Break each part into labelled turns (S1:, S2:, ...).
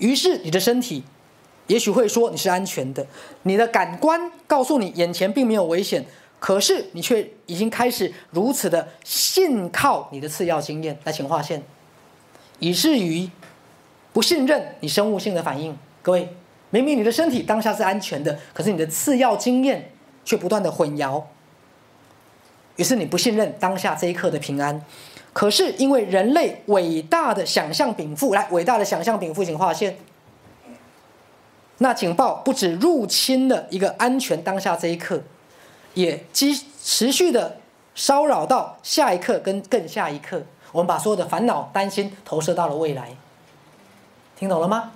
S1: 于是你的身体也许会说你是安全的，你的感官告诉你眼前并没有危险，可是你却已经开始如此的信靠你的次要经验来请划线，以至于不信任你生物性的反应。各位，明明你的身体当下是安全的，可是你的次要经验却不断的混淆，于是你不信任当下这一刻的平安。可是因为人类伟大的想象禀赋，来伟大的想象禀赋，请划线。那警报不止入侵了一个安全当下这一刻，也继持续的骚扰到下一刻跟更下一刻。我们把所有的烦恼、担心投射到了未来，听懂了吗？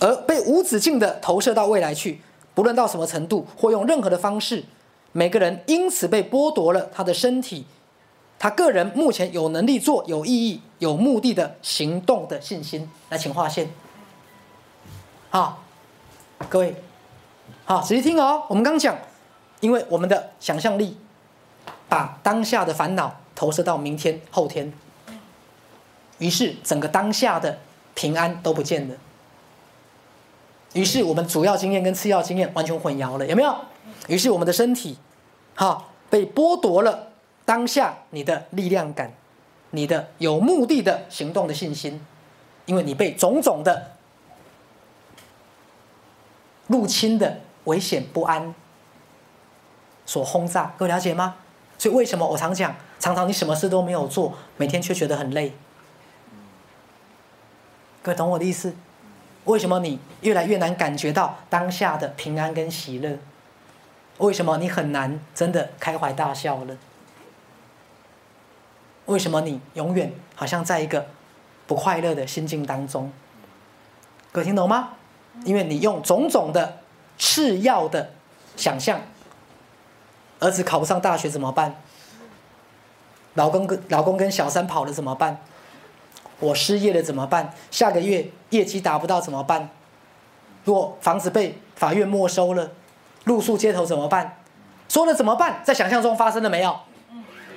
S1: 而被无止境的投射到未来去，不论到什么程度，或用任何的方式，每个人因此被剥夺了他的身体。他个人目前有能力做有意义、有目的的行动的信心，来，请划线。好，各位，好，仔细听哦。我们刚讲，因为我们的想象力把当下的烦恼投射到明天、后天，于是整个当下的平安都不见了。于是我们主要经验跟次要经验完全混淆了，有没有？于是我们的身体，哈，被剥夺了。当下你的力量感，你的有目的的行动的信心，因为你被种种的入侵的危险不安所轰炸，各位了解吗？所以为什么我常讲，常常你什么事都没有做，每天却觉得很累？各位懂我的意思？为什么你越来越难感觉到当下的平安跟喜乐？为什么你很难真的开怀大笑了？为什么你永远好像在一个不快乐的心境当中？各位听懂吗？因为你用种种的次要的想象，儿子考不上大学怎么办？老公跟老公跟小三跑了怎么办？我失业了怎么办？下个月业绩达不到怎么办？如果房子被法院没收了，露宿街头怎么办？说了怎么办？在想象中发生了没有？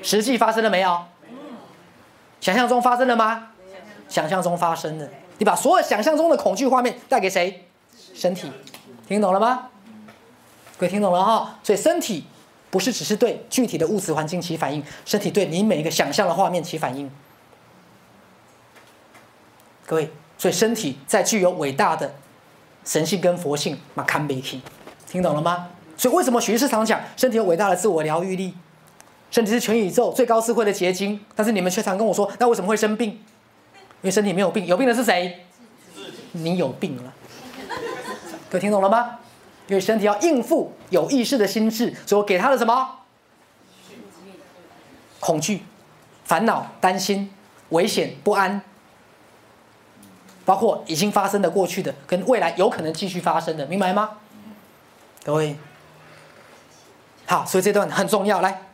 S1: 实际发生了没有？想象中发生了吗？想象中发生的，你把所有想象中的恐惧画面带给谁？身体，听懂了吗？各位听懂了哈？所以身体不是只是对具体的物质环境起反应，身体对你每一个想象的画面起反应。各位，所以身体在具有伟大的神性跟佛性，嘛堪比，听懂了吗？所以为什么徐师常讲身体有伟大的自我疗愈力？身体是全宇宙最高智慧的结晶，但是你们却常跟我说，那为什么会生病？因为身体没有病，有病的是谁？你有病了。各位听懂了吗？因为身体要应付有意识的心智，所以我给他的什么？恐惧、烦恼、担心、危险、不安，包括已经发生的、过去的，跟未来有可能继续发生的，明白吗？各位，好，所以这段很重要，来。